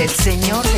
el señor de la